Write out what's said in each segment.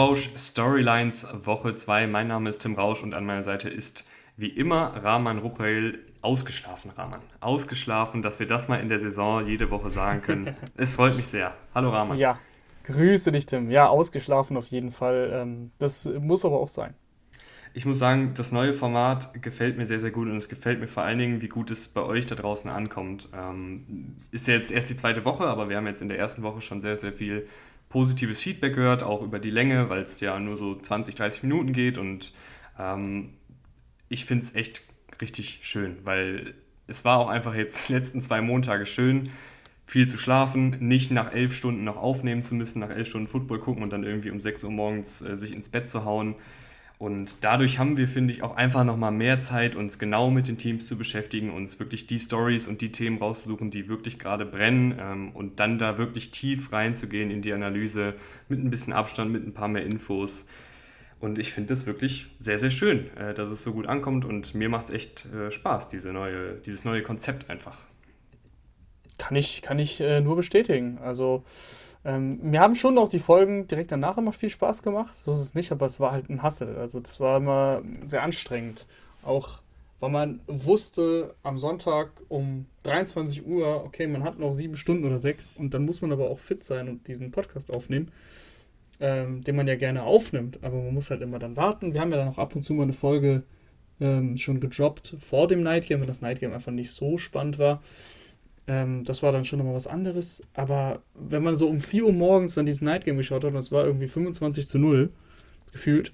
Rausch Storylines Woche 2. Mein Name ist Tim Rausch und an meiner Seite ist wie immer Rahman Rupail ausgeschlafen, Rahman. Ausgeschlafen, dass wir das mal in der Saison jede Woche sagen können. es freut mich sehr. Hallo Rahman. Ja, grüße dich, Tim. Ja, ausgeschlafen auf jeden Fall. Ähm, das muss aber auch sein. Ich muss sagen, das neue Format gefällt mir sehr, sehr gut und es gefällt mir vor allen Dingen, wie gut es bei euch da draußen ankommt. Ähm, ist ja jetzt erst die zweite Woche, aber wir haben jetzt in der ersten Woche schon sehr, sehr viel positives Feedback gehört, auch über die Länge, weil es ja nur so 20, 30 Minuten geht und ähm, ich finde es echt richtig schön, weil es war auch einfach jetzt die letzten zwei Montage schön, viel zu schlafen, nicht nach elf Stunden noch aufnehmen zu müssen, nach elf Stunden Football gucken und dann irgendwie um 6 Uhr morgens äh, sich ins Bett zu hauen. Und dadurch haben wir, finde ich, auch einfach nochmal mehr Zeit, uns genau mit den Teams zu beschäftigen, uns wirklich die Stories und die Themen rauszusuchen, die wirklich gerade brennen ähm, und dann da wirklich tief reinzugehen in die Analyse mit ein bisschen Abstand, mit ein paar mehr Infos. Und ich finde das wirklich sehr, sehr schön, äh, dass es so gut ankommt und mir macht es echt äh, Spaß, diese neue, dieses neue Konzept einfach. Kann ich, kann ich äh, nur bestätigen. Also ähm, mir haben schon auch die Folgen direkt danach immer viel Spaß gemacht. So ist es nicht, aber es war halt ein Hassel. Also das war immer sehr anstrengend. Auch weil man wusste am Sonntag um 23 Uhr, okay, man hat noch sieben Stunden oder sechs und dann muss man aber auch fit sein und diesen Podcast aufnehmen, ähm, den man ja gerne aufnimmt. Aber man muss halt immer dann warten. Wir haben ja dann auch ab und zu mal eine Folge ähm, schon gedroppt vor dem Nightgame, wenn das Nightgame einfach nicht so spannend war. Ähm, das war dann schon nochmal was anderes. Aber wenn man so um 4 Uhr morgens dann diesen Night Game geschaut hat und es war irgendwie 25 zu 0 gefühlt,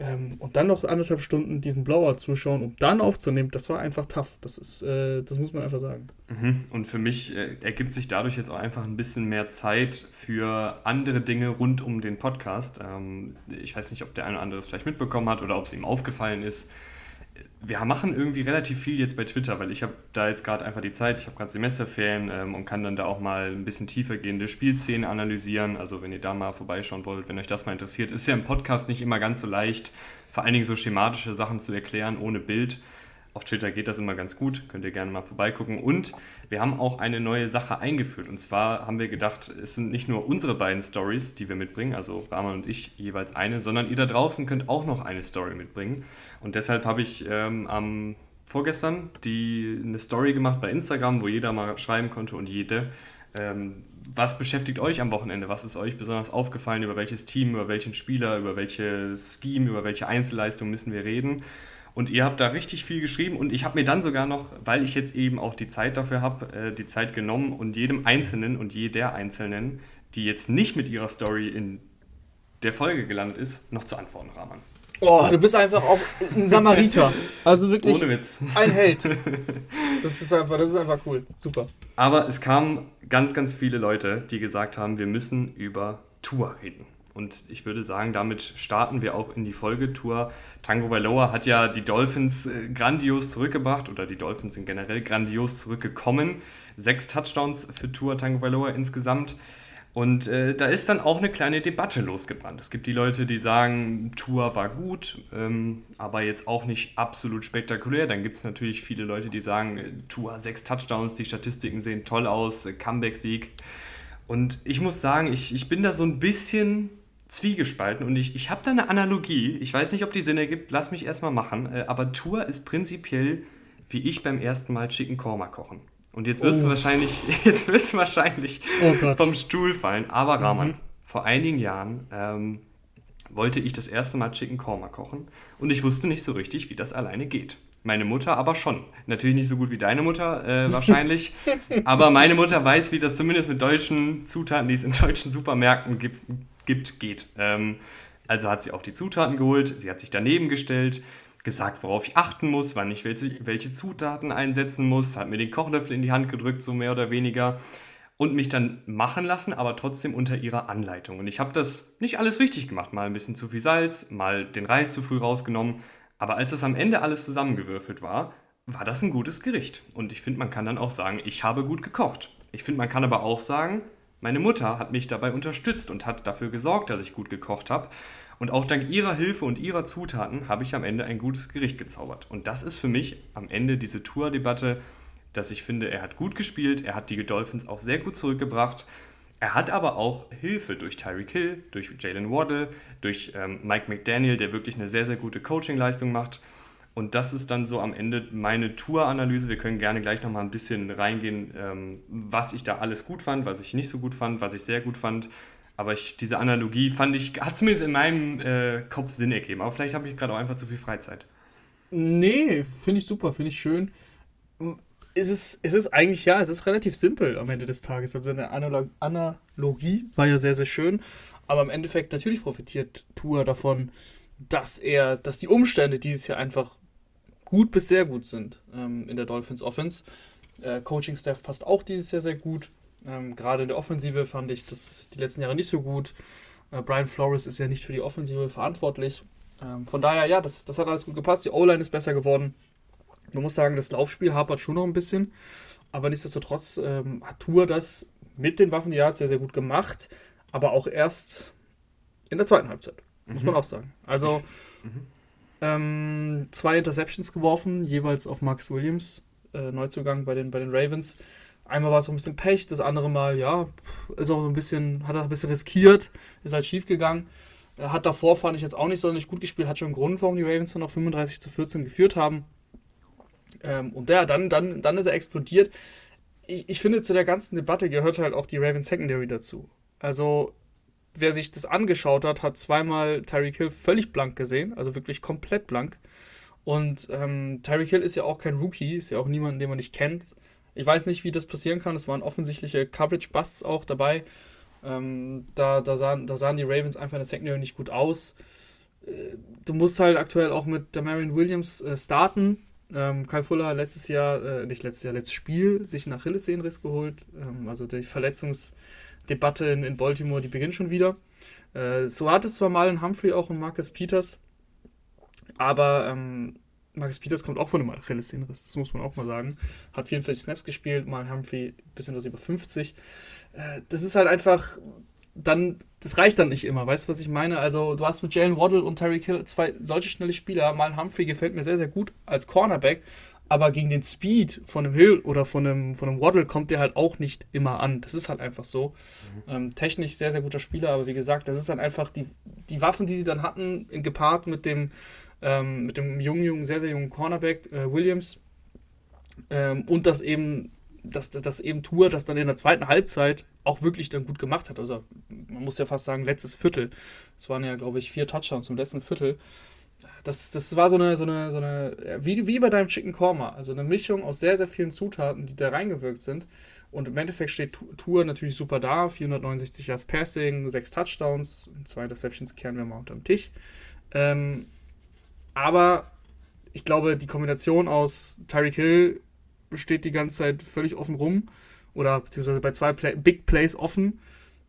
ähm, und dann noch anderthalb Stunden diesen Blowout zuschauen, um dann aufzunehmen, das war einfach tough. Das ist, äh, das muss man einfach sagen. Mhm. Und für mich äh, ergibt sich dadurch jetzt auch einfach ein bisschen mehr Zeit für andere Dinge rund um den Podcast. Ähm, ich weiß nicht, ob der eine oder andere es vielleicht mitbekommen hat oder ob es ihm aufgefallen ist wir machen irgendwie relativ viel jetzt bei Twitter, weil ich habe da jetzt gerade einfach die Zeit, ich habe gerade Semesterferien ähm, und kann dann da auch mal ein bisschen tiefer gehende Spielszenen analysieren. Also wenn ihr da mal vorbeischauen wollt, wenn euch das mal interessiert, ist ja im Podcast nicht immer ganz so leicht, vor allen Dingen so schematische Sachen zu erklären ohne Bild. Auf Twitter geht das immer ganz gut, könnt ihr gerne mal vorbeigucken. Und wir haben auch eine neue Sache eingeführt. Und zwar haben wir gedacht, es sind nicht nur unsere beiden Stories, die wir mitbringen, also Rahman und ich jeweils eine, sondern ihr da draußen könnt auch noch eine Story mitbringen. Und deshalb habe ich ähm, am vorgestern die, eine Story gemacht bei Instagram, wo jeder mal schreiben konnte und jede. Ähm, was beschäftigt euch am Wochenende? Was ist euch besonders aufgefallen? Über welches Team, über welchen Spieler, über welches Scheme, über welche Einzelleistung müssen wir reden? Und ihr habt da richtig viel geschrieben und ich habe mir dann sogar noch, weil ich jetzt eben auch die Zeit dafür habe, äh, die Zeit genommen und jedem Einzelnen und jeder Einzelnen, die jetzt nicht mit ihrer Story in der Folge gelandet ist, noch zu antworten, Rahman. Oh, du bist einfach auch ein Samariter. Also wirklich Ohne Witz. ein Held. Das ist einfach, das ist einfach cool. Super. Aber es kamen ganz, ganz viele Leute, die gesagt haben, wir müssen über Tour reden. Und ich würde sagen, damit starten wir auch in die Folgetour. Tango Bailoa hat ja die Dolphins äh, grandios zurückgebracht oder die Dolphins sind generell grandios zurückgekommen. Sechs Touchdowns für Tour Tango Bailoa insgesamt. Und äh, da ist dann auch eine kleine Debatte losgebrannt. Es gibt die Leute, die sagen, Tour war gut, ähm, aber jetzt auch nicht absolut spektakulär. Dann gibt es natürlich viele Leute, die sagen, äh, Tour sechs Touchdowns, die Statistiken sehen toll aus, äh, Comeback-Sieg. Und ich muss sagen, ich, ich bin da so ein bisschen zwiegespalten und ich, ich habe da eine Analogie. Ich weiß nicht, ob die Sinn ergibt, lass mich erstmal machen. Äh, aber Tour ist prinzipiell wie ich beim ersten Mal Chicken Korma kochen. Und jetzt wirst oh. du wahrscheinlich, jetzt wirst du wahrscheinlich oh vom Stuhl fallen. Aber Rahman, mhm. vor einigen Jahren ähm, wollte ich das erste Mal Chicken Korma kochen und ich wusste nicht so richtig, wie das alleine geht. Meine Mutter aber schon. Natürlich nicht so gut wie deine Mutter, äh, wahrscheinlich. aber meine Mutter weiß, wie das zumindest mit deutschen Zutaten, die es in deutschen Supermärkten gibt, gibt geht. Ähm, also hat sie auch die Zutaten geholt, sie hat sich daneben gestellt, gesagt, worauf ich achten muss, wann ich welche, welche Zutaten einsetzen muss, hat mir den Kochlöffel in die Hand gedrückt, so mehr oder weniger, und mich dann machen lassen, aber trotzdem unter ihrer Anleitung. Und ich habe das nicht alles richtig gemacht, mal ein bisschen zu viel Salz, mal den Reis zu früh rausgenommen, aber als es am Ende alles zusammengewürfelt war, war das ein gutes Gericht. Und ich finde, man kann dann auch sagen, ich habe gut gekocht. Ich finde, man kann aber auch sagen, meine Mutter hat mich dabei unterstützt und hat dafür gesorgt, dass ich gut gekocht habe. Und auch dank ihrer Hilfe und ihrer Zutaten habe ich am Ende ein gutes Gericht gezaubert. Und das ist für mich am Ende diese Tour-Debatte, dass ich finde, er hat gut gespielt, er hat die Dolphins auch sehr gut zurückgebracht. Er hat aber auch Hilfe durch Tyreek Hill, durch Jalen Waddle, durch ähm, Mike McDaniel, der wirklich eine sehr, sehr gute Coaching-Leistung macht. Und das ist dann so am Ende meine Tour-Analyse. Wir können gerne gleich nochmal ein bisschen reingehen, ähm, was ich da alles gut fand, was ich nicht so gut fand, was ich sehr gut fand. Aber ich, diese Analogie fand ich, hat zumindest in meinem äh, Kopf Sinn ergeben. Aber vielleicht habe ich gerade auch einfach zu viel Freizeit. Nee, finde ich super, finde ich schön. Es ist, es ist eigentlich, ja, es ist relativ simpel am Ende des Tages. Also eine Analog Analogie war ja sehr, sehr schön. Aber im Endeffekt natürlich profitiert Tour davon, dass er, dass die Umstände dieses Jahr einfach gut bis sehr gut sind ähm, in der Dolphins Offense. Äh, Coaching-Staff passt auch dieses Jahr sehr gut. Ähm, Gerade in der Offensive fand ich das die letzten Jahre nicht so gut. Äh, Brian Flores ist ja nicht für die Offensive verantwortlich. Ähm, von daher, ja, das, das hat alles gut gepasst. Die O-Line ist besser geworden. Man muss sagen, das Laufspiel hapert schon noch ein bisschen. Aber nichtsdestotrotz ähm, hat Tour das mit den Waffen, die er hat, sehr, sehr gut gemacht. Aber auch erst in der zweiten Halbzeit, muss mhm. man auch sagen. Also, mhm. Ähm, zwei Interceptions geworfen, jeweils auf Max Williams, äh, Neuzugang bei den, bei den Ravens. Einmal war es so ein bisschen Pech, das andere Mal, ja, ist auch ein bisschen, hat er ein bisschen riskiert, ist halt schief gegangen. Er hat davor, fand ich jetzt auch nicht sonderlich gut gespielt, hat schon einen Grund, warum die Ravens dann noch 35 zu 14 geführt haben. Ähm, und ja, dann, dann, dann ist er explodiert. Ich, ich finde, zu der ganzen Debatte gehört halt auch die Ravens Secondary dazu. Also, wer sich das angeschaut hat, hat zweimal Tyreek Hill völlig blank gesehen, also wirklich komplett blank. Und ähm, Tyreek Hill ist ja auch kein Rookie, ist ja auch niemand, den man nicht kennt. Ich weiß nicht, wie das passieren kann. Es waren offensichtliche Coverage-Busts auch dabei. Ähm, da, da, sahen, da sahen die Ravens einfach in der Secondary nicht gut aus. Äh, du musst halt aktuell auch mit Damarian Williams äh, starten. Ähm, Kyle Fuller letztes Jahr, äh, nicht letztes Jahr, letztes Spiel, sich einen Achillessehnenriss geholt. Ähm, also die Verletzungs- Debatte in, in Baltimore, die beginnt schon wieder. Äh, so hat es zwar mal in Humphrey auch und Marcus Peters, aber ähm, Marcus Peters kommt auch von einem Achillessehnenriss, das muss man auch mal sagen. Hat 44 Snaps gespielt, mal Humphrey ein bisschen was über 50. Äh, das ist halt einfach, dann, das reicht dann nicht immer, weißt du, was ich meine? Also, du hast mit Jalen Waddle und Terry Kill zwei solche schnelle Spieler. Mal Humphrey gefällt mir sehr, sehr gut als Cornerback, aber gegen den Speed von einem Hill oder von einem, von einem Waddle kommt der halt auch nicht immer an. Das ist halt einfach so. Mhm. Ähm, technisch sehr, sehr guter Spieler, aber wie gesagt, das ist dann einfach die, die Waffen, die sie dann hatten, gepaart mit dem, ähm, mit dem jungen, jungen, sehr, sehr jungen Cornerback äh, Williams ähm, und das eben, dass das, das eben Tour, das dann in der zweiten Halbzeit auch wirklich dann gut gemacht hat. Also man muss ja fast sagen, letztes Viertel. Es waren ja, glaube ich, vier Touchdowns im letzten Viertel das, das war so eine, so eine, so eine, wie, wie bei deinem Chicken Korma, also eine Mischung aus sehr, sehr vielen Zutaten, die da reingewirkt sind. Und im Endeffekt steht Tour natürlich super da, 469 Yards Passing, 6 Touchdowns, zwei Interceptions kehren wir mal unter den Tisch. Ähm, aber ich glaube, die Kombination aus Tyreek Hill steht die ganze Zeit völlig offen rum oder beziehungsweise bei zwei Play Big Plays offen.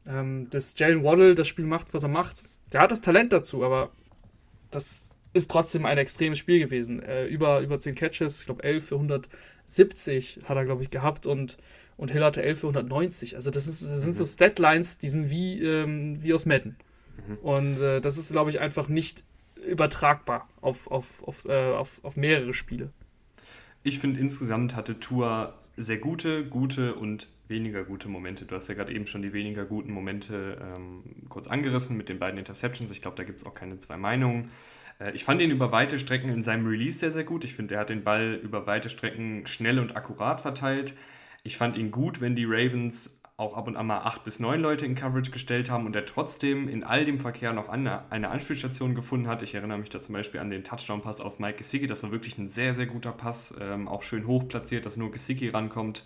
Ähm, dass Jalen Waddle das Spiel macht, was er macht. Der hat das Talent dazu, aber das ist trotzdem ein extremes Spiel gewesen. Äh, über, über 10 Catches, ich glaube 11 für 170 hat er, glaube ich, gehabt und, und Hill hatte 11 für 190. Also das, ist, das sind so mhm. Statlines, die sind wie, ähm, wie aus Madden. Mhm. Und äh, das ist, glaube ich, einfach nicht übertragbar auf, auf, auf, äh, auf, auf mehrere Spiele. Ich finde, insgesamt hatte Tour sehr gute, gute und weniger gute Momente. Du hast ja gerade eben schon die weniger guten Momente ähm, kurz angerissen mit den beiden Interceptions. Ich glaube, da gibt es auch keine zwei Meinungen. Äh, ich fand ihn über weite Strecken in seinem Release sehr, sehr gut. Ich finde, er hat den Ball über weite Strecken schnell und akkurat verteilt. Ich fand ihn gut, wenn die Ravens auch ab und an mal acht bis neun Leute in Coverage gestellt haben und er trotzdem in all dem Verkehr noch eine, eine Anspielstation gefunden hat. Ich erinnere mich da zum Beispiel an den Touchdown-Pass auf Mike Gesicki. Das war wirklich ein sehr, sehr guter Pass. Ähm, auch schön hoch platziert, dass nur Gesicki rankommt.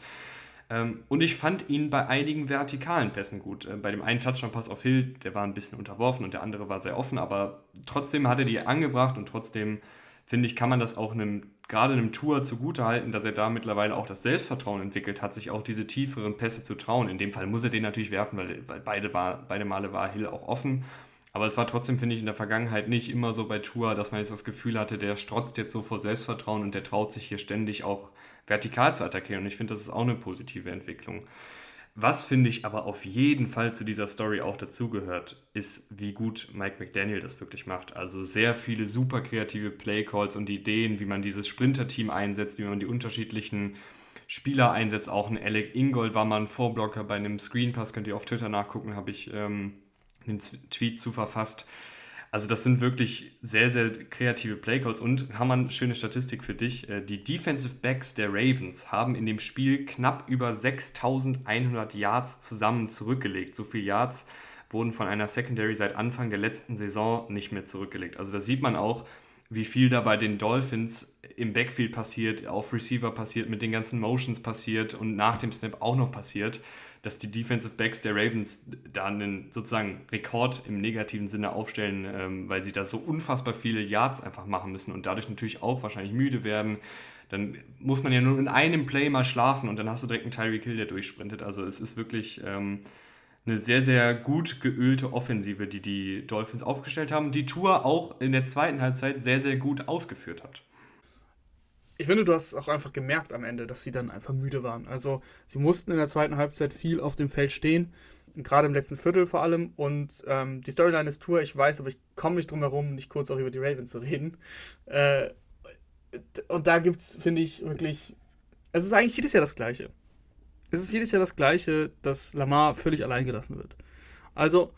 Ähm, und ich fand ihn bei einigen vertikalen Pässen gut. Äh, bei dem einen Touchdown-Pass auf Hill, der war ein bisschen unterworfen und der andere war sehr offen, aber trotzdem hat er die angebracht und trotzdem, finde ich, kann man das auch einem, gerade einem Tour zugutehalten, dass er da mittlerweile auch das Selbstvertrauen entwickelt hat, sich auch diese tieferen Pässe zu trauen. In dem Fall muss er den natürlich werfen, weil, weil beide, war, beide Male war Hill auch offen. Aber es war trotzdem, finde ich, in der Vergangenheit nicht immer so bei Tour, dass man jetzt das Gefühl hatte, der strotzt jetzt so vor Selbstvertrauen und der traut sich hier ständig auch vertikal zu attackieren. Und ich finde, das ist auch eine positive Entwicklung. Was finde ich aber auf jeden Fall zu dieser Story auch dazugehört, ist, wie gut Mike McDaniel das wirklich macht. Also sehr viele super kreative Playcalls und Ideen, wie man dieses Sprinter-Team einsetzt, wie man die unterschiedlichen Spieler einsetzt. Auch ein Alec Ingold war mal ein Vorblocker bei einem Screenpass, könnt ihr auf Twitter nachgucken, habe ich ähm, einen Tweet zu verfasst. Also das sind wirklich sehr, sehr kreative Playcalls und eine schöne Statistik für dich. Äh, die Defensive Backs der Ravens haben in dem Spiel knapp über 6100 Yards zusammen zurückgelegt. So viele Yards wurden von einer Secondary seit Anfang der letzten Saison nicht mehr zurückgelegt. Also da sieht man auch, wie viel da bei den Dolphins im Backfield passiert, auf Receiver passiert, mit den ganzen Motions passiert und nach dem Snap auch noch passiert dass die Defensive Backs der Ravens da einen sozusagen Rekord im negativen Sinne aufstellen, ähm, weil sie da so unfassbar viele Yards einfach machen müssen und dadurch natürlich auch wahrscheinlich müde werden. Dann muss man ja nur in einem Play mal schlafen und dann hast du direkt einen Tyreek Hill, der durchsprintet. Also es ist wirklich ähm, eine sehr, sehr gut geölte Offensive, die die Dolphins aufgestellt haben, die Tour auch in der zweiten Halbzeit sehr, sehr gut ausgeführt hat ich finde, du hast auch einfach gemerkt am Ende, dass sie dann einfach müde waren. Also sie mussten in der zweiten Halbzeit viel auf dem Feld stehen, gerade im letzten Viertel vor allem. Und ähm, die Storyline ist Tour, ich weiß, aber ich komme nicht drum herum, nicht kurz auch über die Ravens zu reden. Äh, und da gibt es, finde ich, wirklich. Es ist eigentlich jedes Jahr das Gleiche. Es ist jedes Jahr das Gleiche, dass Lamar völlig allein gelassen wird. Also,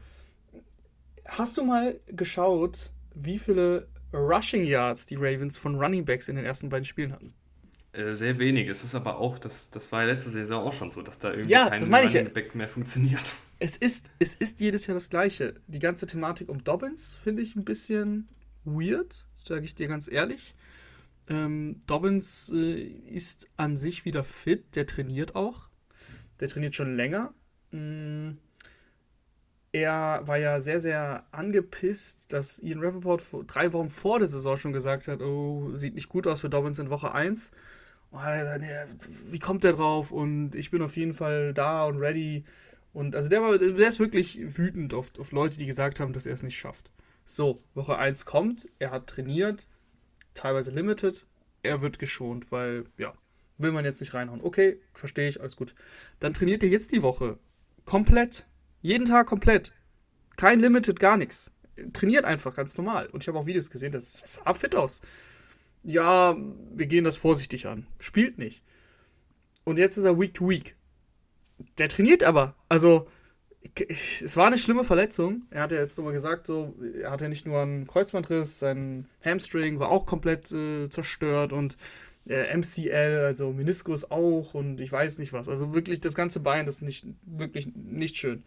hast du mal geschaut, wie viele Rushing Yards die Ravens von Running Backs in den ersten beiden Spielen hatten. Äh, sehr wenig. Es ist aber auch, das, das war ja letzte Saison auch schon so, dass da irgendwie ja, kein Running Back mehr funktioniert. Es ist, es ist jedes Jahr das Gleiche. Die ganze Thematik um Dobbins finde ich ein bisschen weird, sage ich dir ganz ehrlich. Ähm, Dobbins äh, ist an sich wieder fit, der trainiert auch. Der trainiert schon länger. Mm, er war ja sehr, sehr angepisst, dass Ian Rappaport drei Wochen vor der Saison schon gesagt hat, oh, sieht nicht gut aus für Dobbins in Woche 1. wie kommt der drauf? Und ich bin auf jeden Fall da und ready. Und also der war, der ist wirklich wütend auf, auf Leute, die gesagt haben, dass er es nicht schafft. So, Woche 1 kommt, er hat trainiert, teilweise limited, er wird geschont, weil, ja, will man jetzt nicht reinhauen. Okay, verstehe ich, alles gut. Dann trainiert er jetzt die Woche komplett jeden Tag komplett. Kein Limited, gar nichts. Trainiert einfach ganz normal. Und ich habe auch Videos gesehen, das sah fit aus. Ja, wir gehen das vorsichtig an. Spielt nicht. Und jetzt ist er Week to Week. Der trainiert aber. Also, es war eine schlimme Verletzung. Er hat ja jetzt nochmal gesagt, so, er hatte nicht nur einen Kreuzbandriss, sein Hamstring war auch komplett äh, zerstört und äh, MCL, also Meniskus auch und ich weiß nicht was. Also wirklich das ganze Bein, das ist nicht, wirklich nicht schön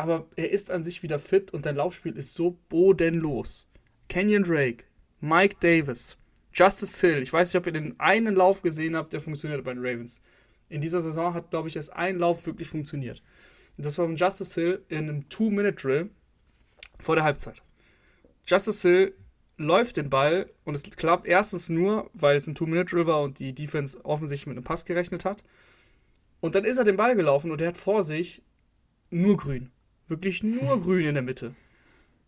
aber er ist an sich wieder fit und dein Laufspiel ist so bodenlos. Kenyon Drake, Mike Davis, Justice Hill, ich weiß nicht, ob ihr den einen Lauf gesehen habt, der funktioniert bei den Ravens. In dieser Saison hat, glaube ich, erst ein Lauf wirklich funktioniert. Und das war von Justice Hill in einem Two-Minute-Drill vor der Halbzeit. Justice Hill läuft den Ball und es klappt erstens nur, weil es ein Two-Minute-Drill war und die Defense offensichtlich mit einem Pass gerechnet hat. Und dann ist er den Ball gelaufen und er hat vor sich nur grün. Wirklich nur grün in der Mitte.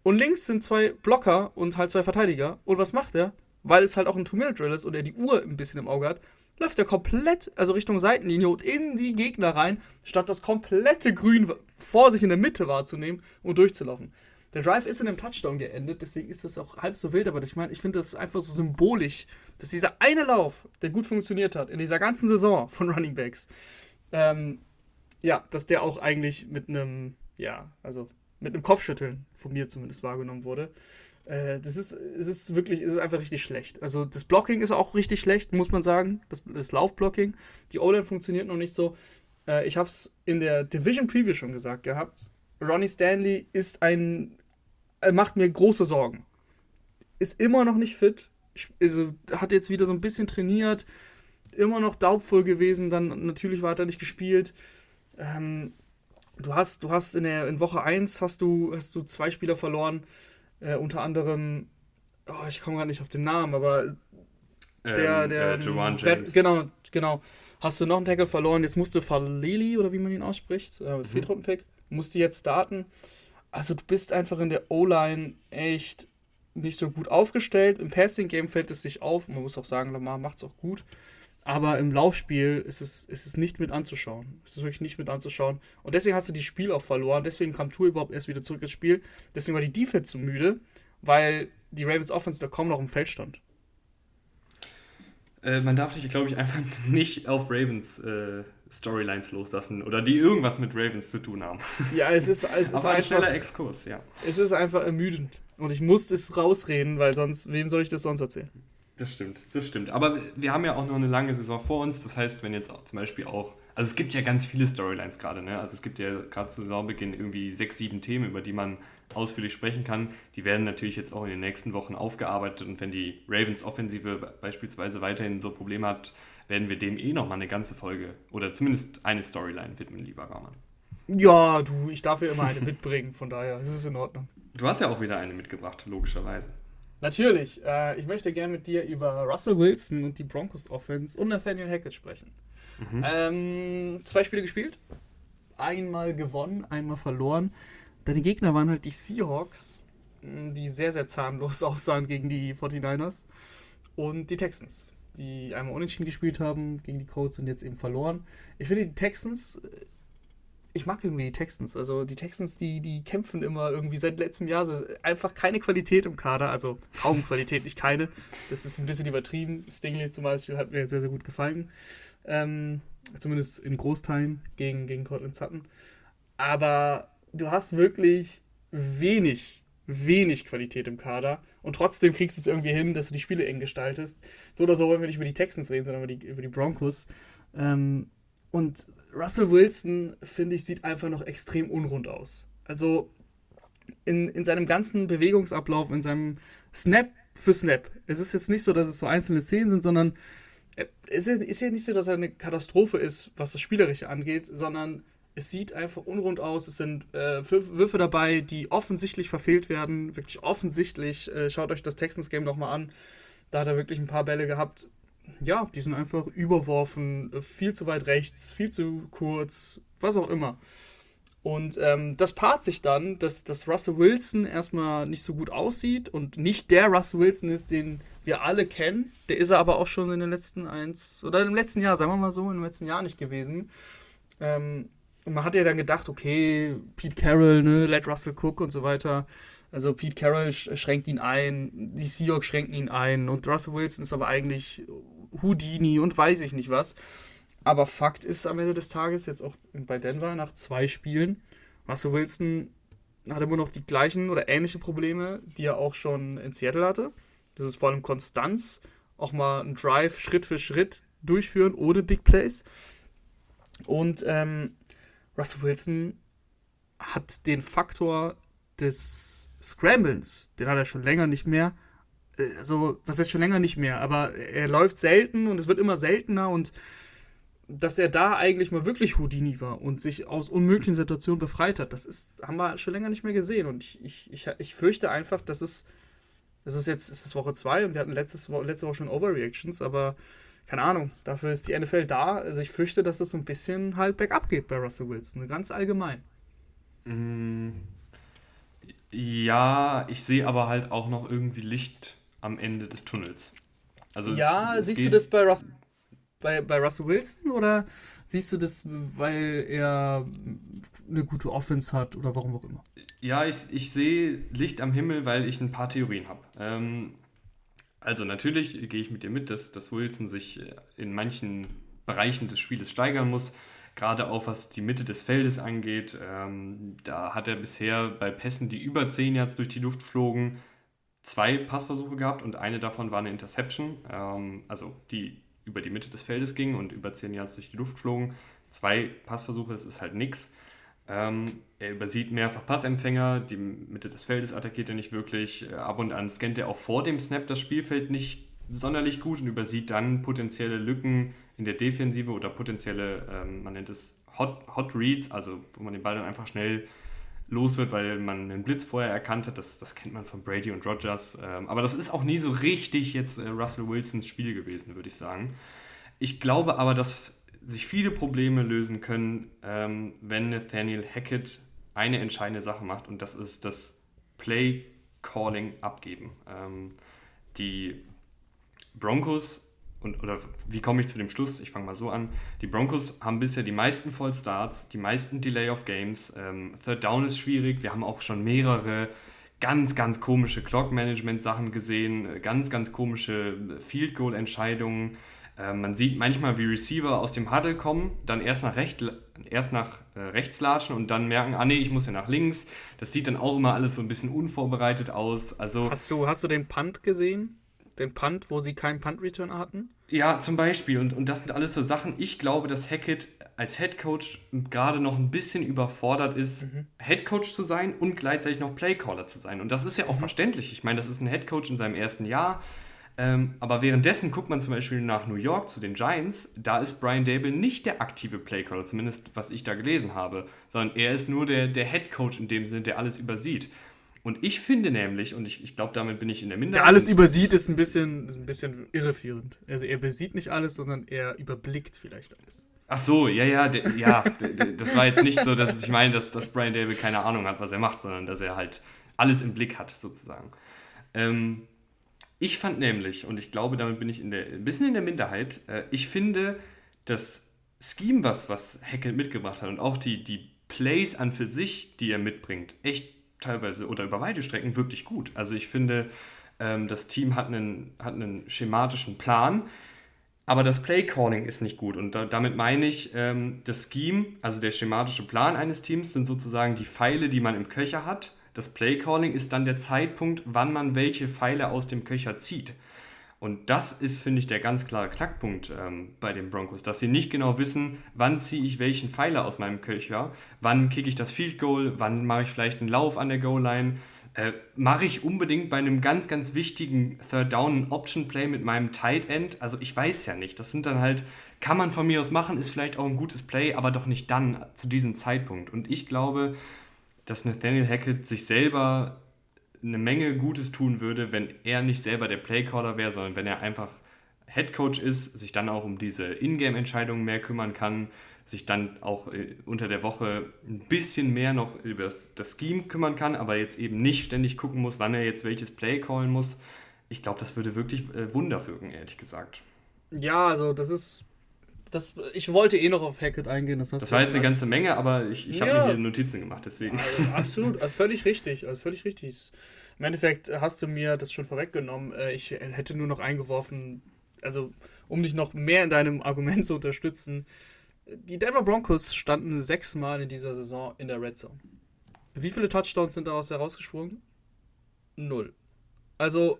Und links sind zwei Blocker und halt zwei Verteidiger. Und was macht er? Weil es halt auch ein Two-Minute-Drill ist und er die Uhr ein bisschen im Auge hat, läuft er komplett, also Richtung Seitenlinie und in die Gegner rein, statt das komplette Grün vor sich in der Mitte wahrzunehmen und durchzulaufen. Der Drive ist in einem Touchdown geendet, deswegen ist das auch halb so wild, aber ich meine, ich finde das einfach so symbolisch, dass dieser eine Lauf, der gut funktioniert hat, in dieser ganzen Saison von Running Backs, ähm, ja, dass der auch eigentlich mit einem ja, also mit einem Kopfschütteln von mir zumindest wahrgenommen wurde. Äh, das ist, es ist wirklich, es ist einfach richtig schlecht. Also das Blocking ist auch richtig schlecht, muss man sagen. Das, das Laufblocking. Die O-Line funktioniert noch nicht so. Äh, ich habe es in der Division Preview schon gesagt gehabt. Ronnie Stanley ist ein, er macht mir große Sorgen. Ist immer noch nicht fit. Also, hat jetzt wieder so ein bisschen trainiert. Immer noch daubvoll gewesen. Dann natürlich war er nicht gespielt. Ähm, du hast, du hast in der in Woche 1 hast du, hast du zwei Spieler verloren, äh, unter anderem, oh, ich komme gerade nicht auf den Namen, aber der, ähm, der, äh, James. genau, genau. Hast du noch einen Tackle verloren, jetzt musst du Faleli, oder wie man ihn ausspricht, äh, mhm. Viertrunden-Pick, musst du jetzt starten. Also du bist einfach in der O-Line echt nicht so gut aufgestellt. Im Passing-Game fällt es sich auf. Man muss auch sagen, Lamar macht es auch gut. Aber im Laufspiel ist es, ist es nicht mit anzuschauen. Es ist wirklich nicht mit anzuschauen. Und deswegen hast du das Spiel auch verloren. Deswegen kam Tour überhaupt erst wieder zurück ins Spiel. Deswegen war die Defense so müde, weil die Ravens Offense da kaum noch im Feld stand. äh, man darf sich, glaube ich, einfach nicht auf Ravens äh, Storylines loslassen oder die irgendwas mit Ravens zu tun haben. Ja, es ist, es ist Aber ein einfach, schneller Exkurs, ja. es ist einfach ermüdend. Und ich muss es rausreden, weil sonst, wem soll ich das sonst erzählen? Das stimmt, das stimmt. Aber wir haben ja auch noch eine lange Saison vor uns. Das heißt, wenn jetzt auch zum Beispiel auch, also es gibt ja ganz viele Storylines gerade, ne? Also es gibt ja gerade zu Saisonbeginn irgendwie sechs, sieben Themen, über die man ausführlich sprechen kann. Die werden natürlich jetzt auch in den nächsten Wochen aufgearbeitet und wenn die Ravens Offensive beispielsweise weiterhin so Probleme hat, werden wir dem eh nochmal eine ganze Folge oder zumindest eine Storyline widmen, lieber Rahman. Ja, du, ich darf ja immer eine mitbringen, von daher ist es in Ordnung. Du hast ja auch wieder eine mitgebracht, logischerweise. Natürlich, äh, ich möchte gerne mit dir über Russell Wilson und die Broncos Offense und Nathaniel Hackett sprechen. Ähm, zwei Spiele gespielt, einmal gewonnen, einmal verloren. Deine Gegner waren halt die Seahawks, die sehr, sehr zahnlos aussahen gegen die 49ers und die Texans, die einmal unentschieden gespielt haben gegen die Colts und jetzt eben verloren. Ich finde die Texans, ich mag irgendwie die Texans. Also die Texans, die, die kämpfen immer irgendwie seit letztem Jahr so einfach keine Qualität im Kader, also kaum Qualität, nicht keine. Das ist ein bisschen übertrieben. Stingley zum Beispiel hat mir sehr, sehr gut gefallen. Ähm, zumindest in Großteilen gegen, gegen Cortland Sutton. Aber du hast wirklich wenig, wenig Qualität im Kader und trotzdem kriegst du es irgendwie hin, dass du die Spiele eng gestaltest. So oder so wollen wir nicht über die Texans reden, sondern über die, über die Broncos. Ähm, und Russell Wilson, finde ich, sieht einfach noch extrem unrund aus. Also in, in seinem ganzen Bewegungsablauf, in seinem Snap für Snap. Es ist jetzt nicht so, dass es so einzelne Szenen sind, sondern äh, es ist, ja nicht so, dass er eine Katastrophe ist, was das Spielerische angeht, sondern es sieht einfach unrund aus. Es sind äh, Würf- Würfe dabei, die offensichtlich verfehlt werden. Wirklich offensichtlich. Äh, schaut euch das Texans-Game nochmal an. Da hat er wirklich ein paar Bälle gehabt. Ja, die sind einfach überworfen, äh, viel zu weit rechts, viel zu kurz, was auch immer. Und ähm, das paart sich dann, dass, dass Russell Wilson erstmal nicht so gut aussieht und nicht der Russell Wilson ist, den wir alle kennen. Der ist er aber auch schon in den letzten eins, oder im letzten Jahr, sagen wir mal so, im letzten Jahr nicht gewesen. Ähm, und man hat ja dann gedacht, okay, Pete Carroll, ne, let Russell Cook und so weiter. Also Pete Carroll sch- schränkt ihn ein, die Seahawks schränken ihn ein und Russell Wilson ist aber eigentlich Houdini und weiß ich nicht was. Aber Fakt ist am Ende des Tages, jetzt auch bei Denver nach zwei Spielen, Russell Wilson hat immer noch die gleichen oder ähnliche Probleme, die er auch schon in Seattle hatte. Das ist vor allem Konstanz, auch mal einen Drive Schritt für Schritt durchführen ohne Big Plays. Und ähm, Russell Wilson hat den Faktor des Scramblens, den hat er schon länger nicht mehr. Also, was heißt schon länger nicht mehr, aber er läuft selten und es wird immer seltener und dass er da eigentlich mal wirklich Houdini war und sich aus unmöglichen Situationen befreit hat, das ist, haben wir schon länger nicht mehr gesehen. Und ich, ich, ich, fürchte einfach, dass es, das ist jetzt, es ist Woche 2 und wir hatten letztes, letzte Woche schon Overreactions, aber keine Ahnung, dafür ist die NFL da. Also ich fürchte, dass es so ein bisschen halt bergab geht bei Russell Wilson, ganz allgemein. Mm, Ja, ich sehe aber halt auch noch irgendwie Licht am Ende des Tunnels. Also Ja, es, es siehst du das bei, Russ bei, bei Russell Wilson oder siehst du das, weil er eine gute Offense hat oder warum auch immer? Ja, ich, ich sehe Licht am Himmel, weil ich ein paar Theorien habe. Ähm, also natürlich gehe ich mit dir mit, dass, dass Wilson sich äh, in manchen Bereichen des Spieles steigern muss. Gerade auch was die Mitte des Feldes angeht. Ähm, da hat er bisher bei Pässen, die über 10 Yards durch die Luft flogen, zwei Passversuche gehabt und eine davon war eine Interception. Ähm, also die über die Mitte des Feldes ging und über 10 Yards durch die Luft flogen. Zwei Passversuche, das ist halt nix. Ähm, er übersieht mehrfach Passempfänger, die Mitte des Feldes attackiert er nicht wirklich. Äh, Ab und an scannt er auch vor dem Snap das Spielfeld nicht sonderlich gut und übersieht dann potenzielle Lücken in der Defensive oder potenzielle, ähm, man nennt es Hot, Hot Reads, also wo man den Ball dann einfach schnell los wird, weil man einen Blitz vorher erkannt hat. Das, das kennt man von Brady und Rogers. Ähm, aber das ist auch nie so richtig jetzt äh, Russell Wilsons Spiel gewesen, würde ich sagen. Ich glaube aber, dass sich viele Probleme lösen können, ähm, wenn Nathaniel Hackett eine entscheidende Sache macht und das ist das Play Calling abgeben. Ähm, die Broncos und oder wie komme ich zu dem Schluss? Ich fange mal so an. Die Broncos haben bisher die meisten Vollstarts, die meisten Delay of Games. Ähm, Third Down ist schwierig. Wir haben auch schon mehrere ganz, ganz komische Clock-Management-Sachen gesehen, äh, ganz, ganz komische Field Goal-Entscheidungen. Äh, man sieht manchmal, wie Receiver aus dem Huddle kommen, dann erst nach, recht, erst nach äh, rechts latschen und dann merken, ah nee, ich muss ja nach links. Das sieht dann auch immer alles so ein bisschen unvorbereitet aus. Also, hast, du, hast du den Punt gesehen? Den Punt, wo sie keinen Punt-Return hatten? Ja, zum Beispiel. Und, und das sind alles so Sachen. Ich glaube, dass Hackett als Head Coach gerade noch ein bisschen überfordert ist, mhm. Head Coach zu sein und gleichzeitig noch Playcaller zu sein. Und das ist ja auch mhm. verständlich. Ich meine, das ist ein Head Coach in seinem ersten Jahr. Ähm, aber währenddessen guckt man zum Beispiel nach New York zu den Giants. Da ist Brian Dable nicht der aktive Playcaller, zumindest was ich da gelesen habe, sondern er ist nur der, der Head Coach in dem Sinne, der alles übersieht. Und ich finde nämlich, und ich, ich glaube, damit bin ich in der Minderheit. Der alles übersieht, ist ein bisschen, ein bisschen irreführend. Also er besieht nicht alles, sondern er überblickt vielleicht alles. Ach so, ja, ja, de, ja, de, das war jetzt nicht so, dass ich meine, dass, dass Brian Dable keine Ahnung hat, was er macht, sondern dass er halt alles im Blick hat, sozusagen. Ähm, ich fand nämlich, und ich glaube, damit bin ich in der, ein bisschen in der Minderheit, äh, ich finde das Scheme, was, was Heckel mitgebracht hat und auch die, die Plays an für sich, die er mitbringt, echt teilweise oder über weite Strecken wirklich gut. Also ich finde, ähm, das Team hat einen, hat einen schematischen Plan, aber das Play-Calling ist nicht gut. Und da, damit meine ich, ähm, das Scheme, also der schematische Plan eines Teams, sind sozusagen die Pfeile, die man im Köcher hat. Das Play-Calling ist dann der Zeitpunkt, wann man welche Pfeile aus dem Köcher zieht. Und das ist, finde ich, der ganz klare Knackpunkt ähm, bei den Broncos, dass sie nicht genau wissen, wann ziehe ich welchen Pfeiler aus meinem Köcher, wann kicke ich das Field Goal, wann mache ich vielleicht einen Lauf an der Goal-Line, äh, mache ich unbedingt bei einem ganz, ganz wichtigen Third Down Option Play mit meinem Tight End. Also ich weiß ja nicht, das sind dann halt, kann man von mir aus machen, ist vielleicht auch ein gutes Play, aber doch nicht dann, zu diesem Zeitpunkt. Und ich glaube, dass Nathaniel Hackett sich selber eine Menge Gutes tun würde, wenn er nicht selber der Playcaller wäre, sondern wenn er einfach Head Coach ist, sich dann auch um diese Ingame-Entscheidungen mehr kümmern kann, sich dann auch äh, unter der Woche ein bisschen mehr noch über das, Scheme kümmern kann, aber jetzt eben nicht ständig gucken muss, wann er jetzt welches Play callen muss. Ich glaube, das würde wirklich äh, Wunder wirken, ehrlich gesagt. Ja, also das ist. Das, ich wollte eh noch auf Hackett eingehen. Das, das war jetzt eine ganze Menge, aber ich, ich habe ja. mir hier Notizen gemacht, deswegen. Also, absolut, also völlig richtig. Also völlig richtig. Im Endeffekt hast du mir das schon vorweggenommen. Äh, ich hätte nur noch eingeworfen, also um dich noch mehr in deinem Argument zu unterstützen. Die Denver Broncos standen sechsmal in dieser Saison in der Red Zone. Wie viele Touchdowns sind daraus herausgesprungen? Null. Also,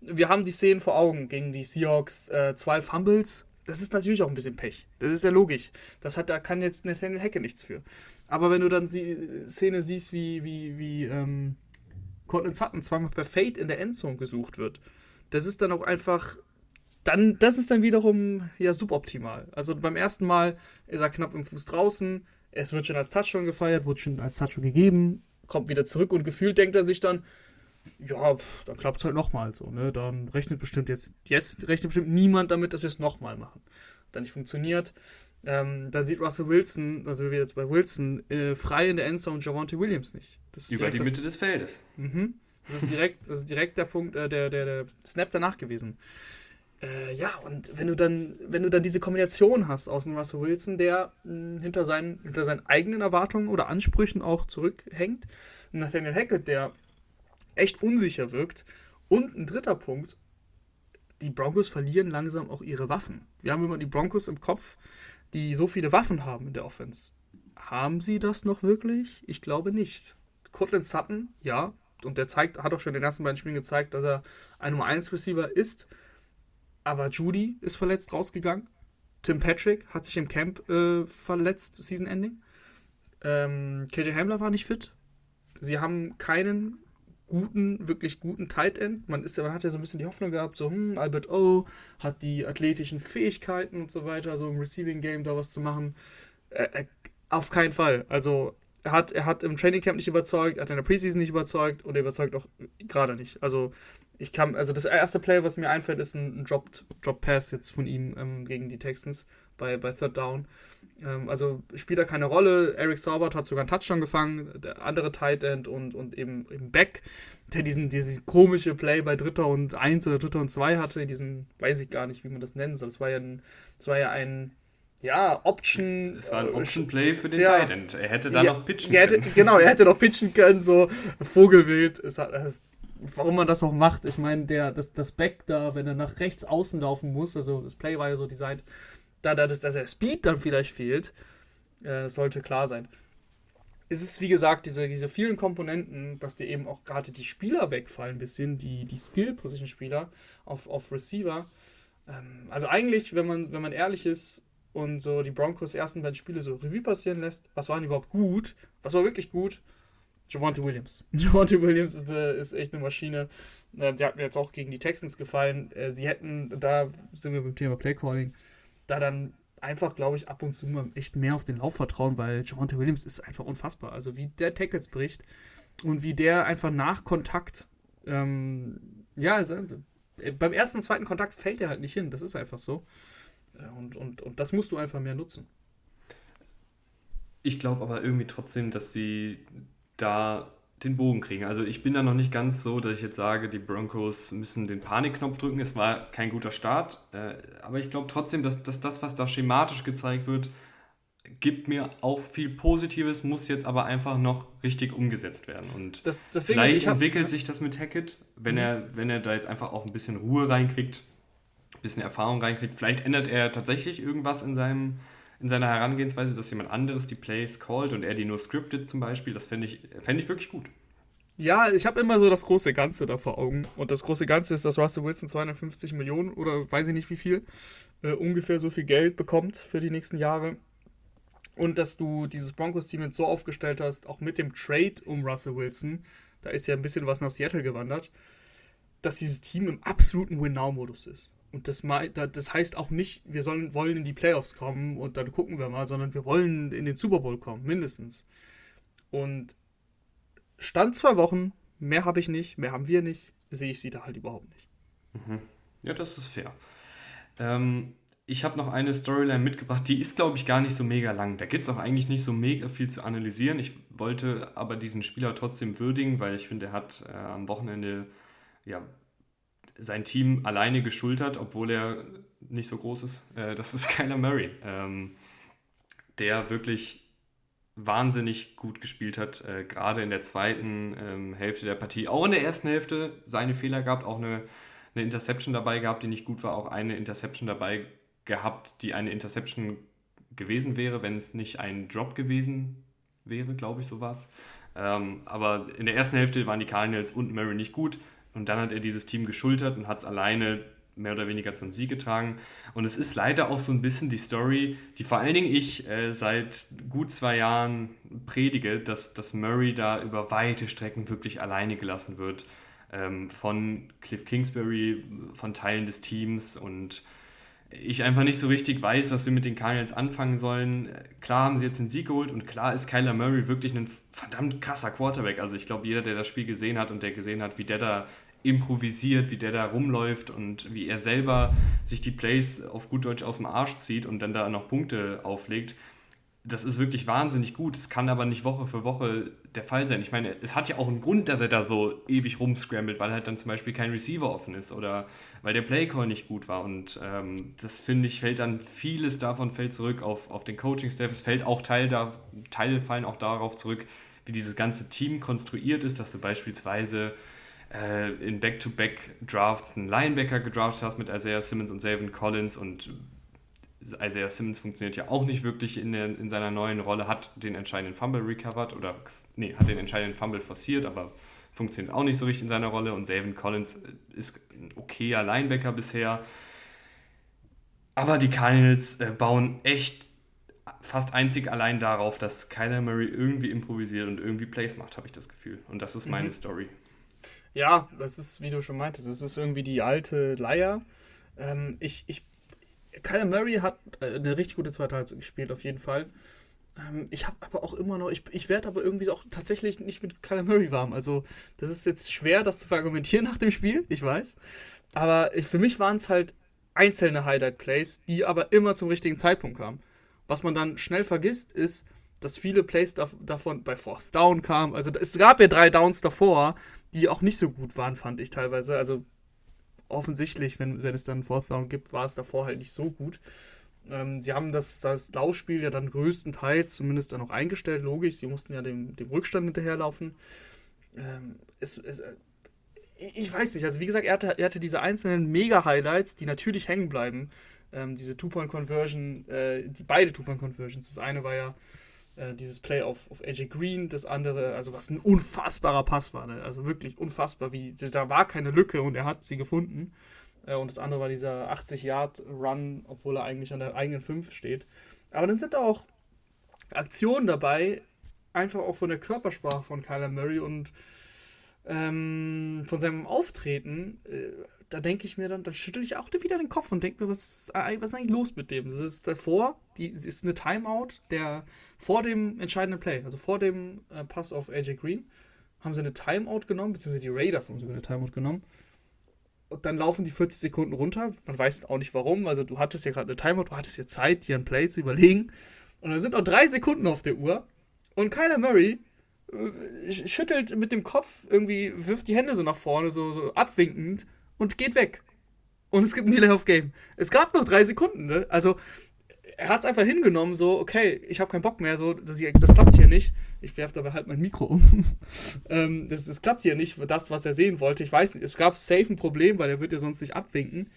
wir haben die Szenen vor Augen gegen die Seahawks, äh, zwei Fumbles. Das ist natürlich auch ein bisschen Pech. Das ist ja logisch. Das hat, da kann jetzt Nathaniel Hecke nichts für. Aber wenn du dann die Szene siehst, wie, wie, wie ähm, Cortland Sutton zweimal per Fade in der Endzone gesucht wird, das ist dann auch einfach, dann, das ist dann wiederum ja suboptimal. Also beim ersten Mal ist er knapp im Fuß draußen, es wird schon als Touchdown gefeiert, wird schon als Touchdown gegeben, kommt wieder zurück und gefühlt denkt er sich dann, ja, pff, dann klappt es halt nochmal so, ne? Dann rechnet bestimmt jetzt, jetzt rechnet bestimmt niemand damit, dass wir es nochmal machen. Dann nicht funktioniert. Ähm, da sieht Russell Wilson, also wir jetzt bei Wilson, äh, frei in der Endzone Javante Williams nicht. Über die Mitte des Feldes. Mhm. Das ist direkt, das ist direkt der Punkt, äh, der, der, der Snap danach gewesen. Äh, ja, und wenn du dann, wenn du dann diese Kombination hast aus einem Russell Wilson, der mh, hm, hinter, seinen, hinter seinen eigenen Erwartungen oder Ansprüchen auch zurückhängt, Nathaniel Hackett, der echt unsicher wirkt, und ein dritter Punkt, die Broncos verlieren langsam auch ihre Waffen. Wir haben immer die Broncos im Kopf, die so viele Waffen haben in der Offense. Haben sie das noch wirklich? Ich glaube nicht. Cortland Sutton, ja, und der zeigt, hat auch schon in den ersten beiden Spielen gezeigt, dass er ein Nummer 1 Receiver ist. Aber Judy ist verletzt rausgegangen. Tim Patrick hat sich im Camp äh, verletzt, Season Ending. Ähm, KJ Hamler war nicht fit. Sie haben keinen guten, wirklich guten Tight End. Man, ist, man hat ja so ein bisschen die Hoffnung gehabt, so, hm, Albert O hat die athletischen Fähigkeiten und so weiter, so im Receiving Game da was zu machen. Äh, äh, auf keinen Fall. Also, er hat, er hat im Training Camp nicht überzeugt, er hat in der Preseason nicht überzeugt und er überzeugt auch gerade nicht. Also, ich kann, also das erste Play, was mir einfällt, ist ein Drop, Drop Pass jetzt von ihm ähm, gegen die Texans bei, bei Third Down. Ähm, also spielt da keine Rolle. Eric Saubert hat sogar einen Touchdown gefangen, der andere Tight End und, und eben, eben Beck, der diesen, diesen komische Play bei Dritter und Eins oder Dritter und Zwei hatte, diesen, weiß ich gar nicht, wie man das nennen soll. Das war ja ein, das war ja ein ja, Option. Es war ein äh, Option-Play für den ja, Tight End. Er hätte da ja, noch pitchen hätte, können. Genau, er hätte noch pitchen können, so Vogelwild. Es hat, es, warum man das auch macht. Ich meine, der, das, das Back da, wenn er nach rechts außen laufen muss, also das Play war ja so designt, da, da dass, der Speed dann vielleicht fehlt, äh, sollte klar sein. Es ist, wie gesagt, diese, diese vielen Komponenten, dass dir eben auch gerade die Spieler wegfallen, ein bisschen, die, die Skill-Position-Spieler auf, auf Receiver. Ähm, also eigentlich, wenn man, wenn man ehrlich ist, und so die Broncos ersten beiden Spiele so Revue passieren lässt, was waren überhaupt gut, was war wirklich gut, Javante Williams. Javante Williams ist, eine, ist echt eine Maschine. Äh, die hat mir jetzt auch gegen die Texans gefallen. Äh, sie hätten, da sind wir beim Thema Playcalling, da dann einfach, glaube ich, ab und zu mal echt mehr auf den Lauf vertrauen, weil Javante Williams ist einfach unfassbar. Also wie der Tackles bricht und wie der einfach nach Kontakt, ähm, ja, also, äh, beim ersten zweiten Kontakt fällt er halt nicht hin. Das ist einfach so. Und, und, und das musst du einfach mehr nutzen. Ich glaube aber irgendwie trotzdem, dass sie da den Bogen kriegen. Also ich bin da noch nicht ganz so, dass ich jetzt sage, die Broncos müssen den Panikknopf drücken. Es war kein guter Start, äh, aber ich glaube trotzdem, dass, dass das, was da schematisch gezeigt wird, gibt mir auch viel Positives, muss jetzt aber einfach noch richtig umgesetzt werden. Und das, das vielleicht ist, entwickelt hab, sich das mit Hackett, wenn, mhm. er, wenn er da jetzt einfach auch ein bisschen Ruhe reinkriegt, ein bisschen Erfahrung reinkriegt. Vielleicht ändert er tatsächlich irgendwas in seinem in seiner Herangehensweise, dass jemand anderes die Plays callt und er die nur scriptet zum Beispiel. Das fände ich, fänd ich wirklich gut. Ja, ich habe immer so das große Ganze da vor Augen. Und das große Ganze ist, dass Russell Wilson 250 Millionen oder weiß ich nicht wie viel, äh, ungefähr so viel Geld bekommt für die nächsten Jahre. Und dass du dieses Broncos-Team jetzt so aufgestellt hast, auch mit dem Trade um Russell Wilson, da ist ja ein bisschen was nach Seattle gewandert, dass dieses Team im absoluten Win-Now-Modus ist. Und das, das heißt auch nicht, wir sollen, wollen in die Playoffs kommen und dann gucken wir mal, sondern wir wollen in den Super Bowl kommen, mindestens. Und Stand zwei Wochen, mehr habe ich nicht, mehr haben wir nicht, sehe ich sie da halt überhaupt nicht. Mhm. Ja, das ist fair. Ähm, ich habe noch eine Storyline mitgebracht, die ist, glaube ich, gar nicht so mega lang. Da gibt es auch eigentlich nicht so mega viel zu analysieren. Ich wollte aber diesen Spieler trotzdem würdigen, weil ich finde, er hat äh, am Wochenende ja, sein Team alleine geschultert, obwohl er nicht so groß ist. Äh, das ist Kyler Murray, ähm, der wirklich wahnsinnig gut gespielt hat, äh, gerade in der zweiten ähm, Hälfte der Partie. Auch in der ersten Hälfte seine Fehler gehabt, auch eine, eine Interception dabei gehabt, die nicht gut war, auch eine Interception dabei gehabt, die eine Interception gewesen wäre, wenn es nicht ein Drop gewesen wäre, glaube ich, sowas. Ähm, aber in der ersten Hälfte waren die Cardinals und Murray nicht gut. Und dann hat er dieses Team geschultert und hat es alleine mehr oder weniger zum Sieg getragen. Und es ist leider auch so ein bisschen die Story, die vor allen Dingen ich äh, seit gut zwei Jahren predige, dass, dass Murray da über weite Strecken wirklich alleine gelassen wird. Ähm, von Cliff Kingsbury, von Teilen des Teams und ich einfach nicht so richtig weiß, was wir mit den Cardinals anfangen sollen. Klar haben sie jetzt einen Sieg geholt und klar ist Kyler Murray wirklich ein verdammt krasser Quarterback. Also ich glaube, jeder, der das Spiel gesehen hat und der gesehen hat, wie der da improvisiert, wie der da rumläuft und wie er selber sich die Plays auf gut Deutsch aus dem Arsch zieht und dann da noch Punkte auflegt, das ist wirklich wahnsinnig gut. Es kann aber nicht Woche für Woche der Fall sein. Ich meine, es hat ja auch einen Grund, dass er da so ewig rumscrambled, weil halt dann zum Beispiel kein Receiver offen ist oder weil der Playcall nicht gut war. Und ähm, das finde ich, fällt dann vieles davon fällt zurück auf, auf den Coaching-Staff. Es fällt auch Teil da, Teile fallen auch darauf zurück, wie dieses ganze Team konstruiert ist, dass du beispielsweise äh, in Back-to-Back-Drafts einen Linebacker gedraftet hast mit Isaiah Simmons und Savin Collins und Isaiah Simmons funktioniert ja auch nicht wirklich in, der, in seiner neuen Rolle, hat den entscheidenden Fumble recovered oder, nee, hat den entscheidenden Fumble forciert, aber funktioniert auch nicht so richtig in seiner Rolle und Savin Collins ist ein okayer Linebacker bisher. Aber die Cardinals äh, bauen echt fast einzig allein darauf, dass Kyler Murray irgendwie improvisiert und irgendwie Plays macht, habe ich das Gefühl. Und das ist meine mhm. Story. Ja, das ist, wie du schon meintest, es ist irgendwie die alte Leier. Ähm, ich, ich Kyler Murray hat äh, eine richtig gute zweite Halbzeit gespielt, auf jeden Fall. Ähm, ich habe aber auch immer noch, ich, ich werde aber irgendwie auch tatsächlich nicht mit Kyler Murray warm. Also, das ist jetzt schwer, das zu verargumentieren nach dem Spiel, ich weiß. Aber ich, für mich waren es halt einzelne Highlight-Plays, die aber immer zum richtigen Zeitpunkt kamen. Was man dann schnell vergisst, ist, dass viele Plays da, davon bei Fourth Down kamen. Also es gab ja drei Downs davor, die auch nicht so gut waren, fand ich teilweise. Also offensichtlich, wenn, wenn es dann Fourth Down gibt, war es davor halt nicht so gut. Ähm, sie haben das, das Laufspiel ja dann größtenteils zumindest dann auch eingestellt, logisch. Sie mussten ja dem, dem Rückstand hinterherlaufen. Ähm, es, es, ich weiß nicht, also wie gesagt, er hatte, er hatte diese einzelnen Mega-Highlights, die natürlich hängen bleiben. Ähm, diese Two-Point-Conversion, äh, die beide Two-Point-Conversions. Das eine war ja äh, dieses Play auf, auf AJ Green, das andere, also was ein unfassbarer Pass war, ne? also wirklich unfassbar, wie da war keine Lücke und er hat sie gefunden. Äh, und das andere war dieser 80-Yard-Run, obwohl er eigentlich an der eigenen 5 steht. Aber dann sind da auch Aktionen dabei, einfach auch von der Körpersprache von Kyler Murray und ähm, von seinem Auftreten, äh, da denke ich mir dann, dann schüttel ich auch wieder den Kopf und denke mir, was, äh, was ist eigentlich los mit dem? Das ist davor, die ist eine Timeout, der vor dem entscheidenden Play, also vor dem äh, Pass auf AJ Green, haben sie eine Timeout genommen, beziehungsweise die Raiders haben sogar eine Timeout genommen. Und dann laufen die 40 Sekunden runter. Man weiß auch nicht warum. Also du hattest ja gerade eine Timeout, du hattest ja Zeit, dir ein Play zu überlegen. Und dann sind noch drei Sekunden auf der Uhr. Und Kyler Murray äh, schüttelt mit dem Kopf irgendwie, wirft die Hände so nach vorne, so, so abwinkend und geht weg. Und es gibt ein Delay of Game. Es gab noch drei Sekunden, ne? Also, er hat es einfach hingenommen, so, okay, ich habe keinen Bock mehr, so, das, das klappt hier nicht. Ich werfe dabei halt mein Mikro um. ähm, das, das klappt hier nicht, das, was er sehen wollte. Ich weiß nicht, es gab safe ein Problem, weil er wird ja sonst nicht abwinken.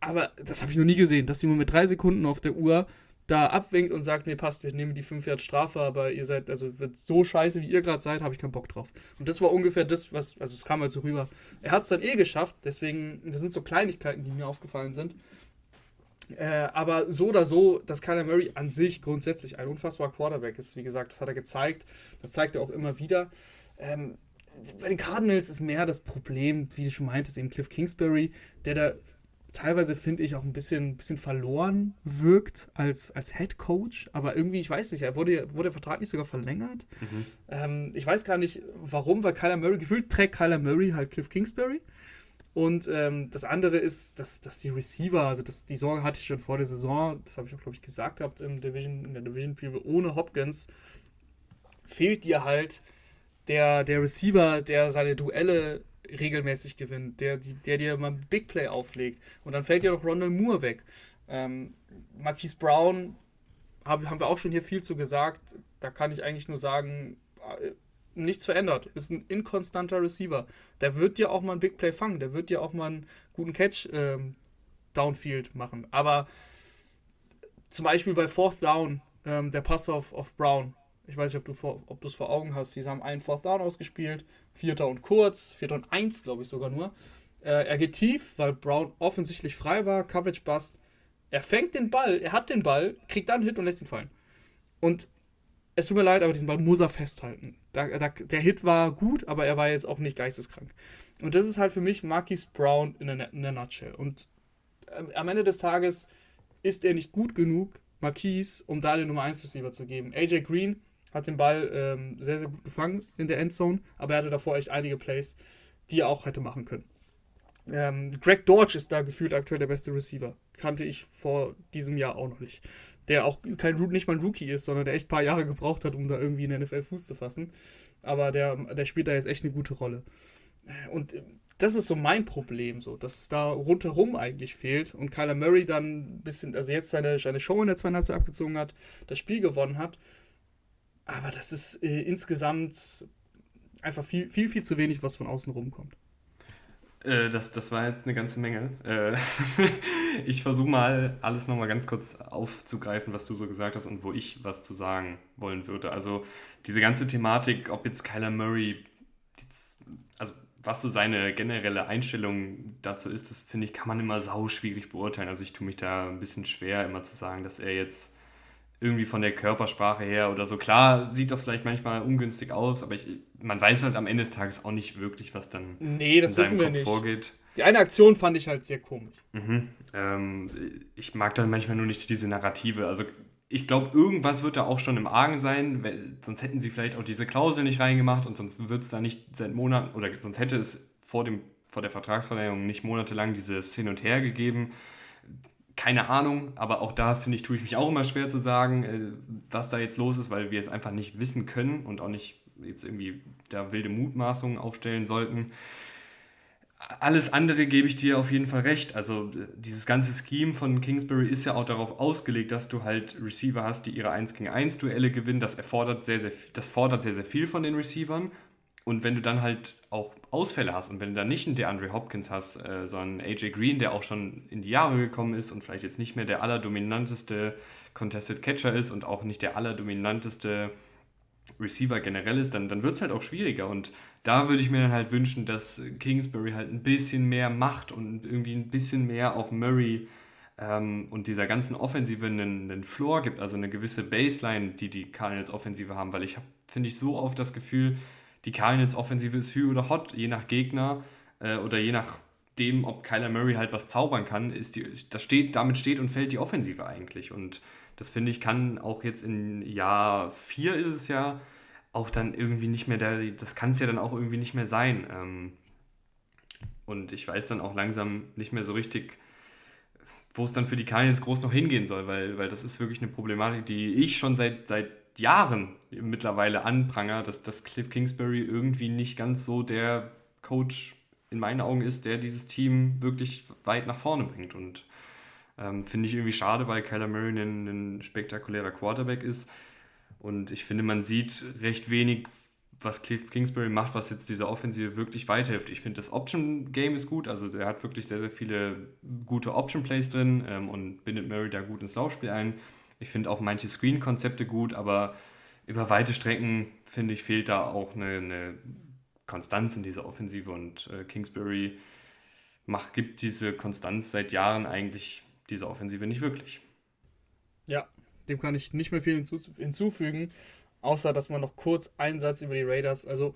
Aber das habe ich noch nie gesehen, dass jemand mit drei Sekunden auf der Uhr da abwinkt und sagt, nee, passt, wir nehmen die 5 Jahre Strafe, aber ihr seid, also wird so scheiße, wie ihr gerade seid, habe ich keinen Bock drauf. Und das war ungefähr das, was, also es kam halt so rüber. Er hat es dann eh geschafft, deswegen, das sind so Kleinigkeiten, die mir aufgefallen sind. Äh, aber so oder so, dass Kyler Murray an sich grundsätzlich ein unfassbarer Quarterback ist, wie gesagt, das hat er gezeigt, das zeigt er auch immer wieder. Ähm, bei den Cardinals ist mehr das Problem, wie du schon meintest, eben Cliff Kingsbury, der da teilweise finde ich auch ein bisschen, bisschen verloren wirkt als, als Head Coach. Aber irgendwie, ich weiß nicht, er wurde, wurde der Vertrag nicht sogar verlängert. Mhm. Ähm, ich weiß gar nicht warum, weil Kyler Murray, gefühlt trägt Kyler Murray halt Cliff Kingsbury. Und ähm, das andere ist, dass, dass die Receiver, also das, die Sorge hatte ich schon vor der Saison, das habe ich auch, glaube ich, gesagt gehabt im Division, in der Division Preview, ohne Hopkins fehlt dir halt der, der Receiver, der seine Duelle regelmäßig gewinnt, der, der dir mal ein Big Play auflegt. Und dann fällt ja noch Ronald Moore weg. Ähm, Marquise Brown hab, haben wir auch schon hier viel zu gesagt. Da kann ich eigentlich nur sagen, äh, nichts verändert. Ist ein inkonstanter Receiver. Der wird dir auch mal ein Big Play fangen. Der wird dir auch mal einen guten Catch ähm, Downfield machen. Aber zum Beispiel bei Fourth Down, ähm, der Pass auf, auf Brown, ich weiß nicht, ob du es vor Augen hast. Sie haben einen Fourth Down ausgespielt, Vierter und kurz, Vierter und eins, glaube ich sogar nur. Äh, er geht tief, weil Brown offensichtlich frei war, Coverage Bust. Er fängt den Ball, er hat den Ball, kriegt dann einen Hit und lässt ihn fallen. Und es tut mir leid, aber diesen Ball muss er festhalten. Da, da, der Hit war gut, aber er war jetzt auch nicht geisteskrank. Und das ist halt für mich Marquis Brown in der, in der Nutshell. Und äh, am Ende des Tages ist er nicht gut genug, Marquis, um da den Nummer 1 Receiver zu geben. AJ Green hat den Ball ähm, sehr, sehr gut gefangen in der Endzone, aber er hatte davor echt einige Plays, die er auch hätte machen können. Ähm, Greg Dortch ist da gefühlt aktuell der beste Receiver. Kannte ich vor diesem Jahr auch noch nicht. Der auch kein, nicht mal ein Rookie ist, sondern der echt ein paar Jahre gebraucht hat, um da irgendwie in der NFL Fuß zu fassen. Aber der, der spielt da jetzt echt eine gute Rolle. Und das ist so mein Problem, so, dass es da rundherum eigentlich fehlt und Kyler Murray dann ein bisschen, also jetzt seine, seine Show in der zweiten Halbzeit abgezogen hat, das Spiel gewonnen hat aber das ist äh, insgesamt einfach viel, viel, viel zu wenig, was von außen rumkommt. Äh, das, das war jetzt eine ganze Menge. Äh, ich versuche mal alles nochmal ganz kurz aufzugreifen, was du so gesagt hast und wo ich was zu sagen wollen würde. Also diese ganze Thematik, ob jetzt Kyler Murray, also was so seine generelle Einstellung dazu ist, das finde ich, kann man immer sau schwierig beurteilen. Also ich tue mich da ein bisschen schwer, immer zu sagen, dass er jetzt irgendwie von der Körpersprache her oder so. Klar sieht das vielleicht manchmal ungünstig aus, aber ich, man weiß halt am Ende des Tages auch nicht wirklich, was dann nee, das in wissen wir Kopf nicht. vorgeht. Die eine Aktion fand ich halt sehr komisch. Mhm. Ähm, ich mag dann manchmal nur nicht diese Narrative. Also ich glaube, irgendwas wird da auch schon im Argen sein, weil, sonst hätten sie vielleicht auch diese Klausel nicht reingemacht und sonst wird es da nicht seit Monaten oder sonst hätte es vor, dem, vor der Vertragsverlängerung nicht monatelang dieses Hin und Her gegeben keine Ahnung, aber auch da finde ich, tue ich mich auch immer schwer zu sagen, äh, was da jetzt los ist, weil wir es einfach nicht wissen können und auch nicht jetzt irgendwie da wilde Mutmaßungen aufstellen sollten. Alles andere gebe ich dir auf jeden Fall recht. Also dieses ganze Scheme von Kingsbury ist ja auch darauf ausgelegt, dass du halt Receiver hast, die ihre 1 gegen 1 Duelle gewinnen. Das erfordert sehr, sehr, das fordert sehr, sehr viel von den Receivern. Und wenn du dann halt auch Ausfälle hast und wenn du dann nicht einen DeAndre Hopkins hast, äh, sondern AJ Green, der auch schon in die Jahre gekommen ist und vielleicht jetzt nicht mehr der allerdominanteste Contested Catcher ist und auch nicht der allerdominanteste Receiver generell ist, dann, dann wird es halt auch schwieriger. Und da würde ich mir dann halt wünschen, dass Kingsbury halt ein bisschen mehr macht und irgendwie ein bisschen mehr auch Murray ähm, und dieser ganzen Offensive einen, einen Floor gibt, also eine gewisse Baseline, die die Cardinals Offensive haben, weil ich habe, finde ich, so oft das Gefühl, die Cardinals Offensive ist Hü oder Hot, je nach Gegner äh, oder je nachdem, ob Kyler Murray halt was zaubern kann, ist die, das steht, damit steht und fällt die Offensive eigentlich. Und das finde ich kann auch jetzt in Jahr 4 ist es ja auch dann irgendwie nicht mehr der, das kann es ja dann auch irgendwie nicht mehr sein. Ähm, und ich weiß dann auch langsam nicht mehr so richtig, wo es dann für die Cardinals groß noch hingehen soll, weil, weil das ist wirklich eine Problematik, die ich schon seit, seit Jahren mittlerweile anpranger, dass, dass Cliff Kingsbury irgendwie nicht ganz so der Coach in meinen Augen ist, der dieses Team wirklich weit nach vorne bringt. Und ähm, finde ich irgendwie schade, weil Kyler Murray ein, ein spektakulärer Quarterback ist. Und ich finde, man sieht recht wenig, was Cliff Kingsbury macht, was jetzt dieser Offensive wirklich weiterhilft. Ich finde, das Option-Game ist gut. Also der hat wirklich sehr, sehr viele gute Option-Plays drin ähm, und bindet Murray da gut ins Laufspiel ein. Ich finde auch manche Screen-Konzepte gut, aber über weite Strecken, finde ich, fehlt da auch eine, eine Konstanz in dieser Offensive und äh, Kingsbury macht, gibt diese Konstanz seit Jahren eigentlich dieser Offensive nicht wirklich. Ja, dem kann ich nicht mehr viel hinzufügen, außer dass man noch kurz einen Satz über die Raiders, also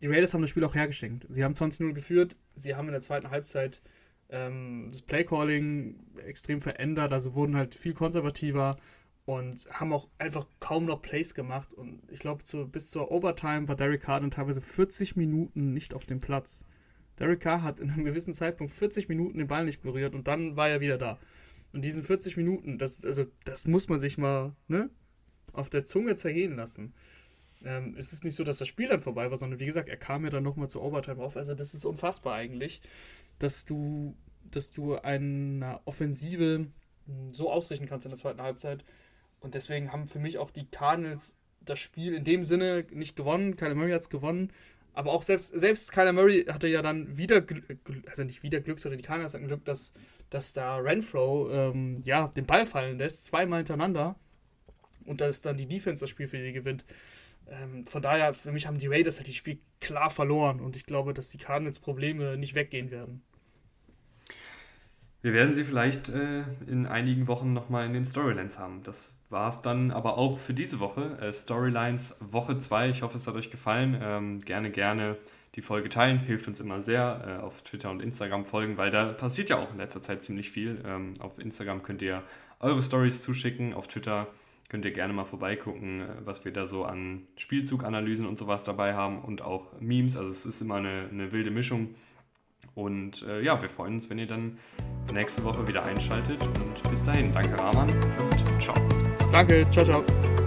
die Raiders haben das Spiel auch hergeschenkt. Sie haben 20-0 geführt, sie haben in der zweiten Halbzeit ähm, das Playcalling extrem verändert, also wurden halt viel konservativer und haben auch einfach kaum noch Plays gemacht. Und ich glaube, zu, bis zur Overtime war Derek Carr dann teilweise 40 Minuten nicht auf dem Platz. Derek Carr hat in einem gewissen Zeitpunkt 40 Minuten den Ball nicht berührt und dann war er wieder da. Und diesen 40 Minuten, das, also, das muss man sich mal ne, auf der Zunge zergehen lassen. Ähm, es ist nicht so, dass das Spiel dann vorbei war, sondern wie gesagt, er kam ja dann nochmal zur Overtime auf. Also das ist unfassbar eigentlich, dass du, dass du eine Offensive so ausrichten kannst in der zweiten Halbzeit, und deswegen haben für mich auch die Cardinals das Spiel in dem Sinne nicht gewonnen. Kyler Murray hat es gewonnen. Aber auch selbst, selbst Kyler Murray hatte ja dann wieder, also nicht wieder Glück, sondern die Cardinals hatten Glück, dass, dass da Renfro ähm, ja, den Ball fallen lässt, zweimal hintereinander. Und dass dann die Defense das Spiel für die gewinnt. Ähm, von daher, für mich haben die Raiders halt das Spiel klar verloren. Und ich glaube, dass die Cardinals Probleme nicht weggehen werden. Wir werden sie vielleicht äh, in einigen Wochen nochmal in den Storylines haben. Das war es dann aber auch für diese Woche. Äh, Storylines Woche 2. Ich hoffe, es hat euch gefallen. Ähm, gerne, gerne die Folge teilen. Hilft uns immer sehr. Äh, auf Twitter und Instagram folgen, weil da passiert ja auch in letzter Zeit ziemlich viel. Ähm, auf Instagram könnt ihr eure Stories zuschicken. Auf Twitter könnt ihr gerne mal vorbeigucken, äh, was wir da so an Spielzuganalysen und sowas dabei haben und auch Memes. Also es ist immer eine, eine wilde Mischung. Und äh, ja, wir freuen uns, wenn ihr dann nächste Woche wieder einschaltet. Und bis dahin, danke Rahman und ciao. Danke, ciao, ciao.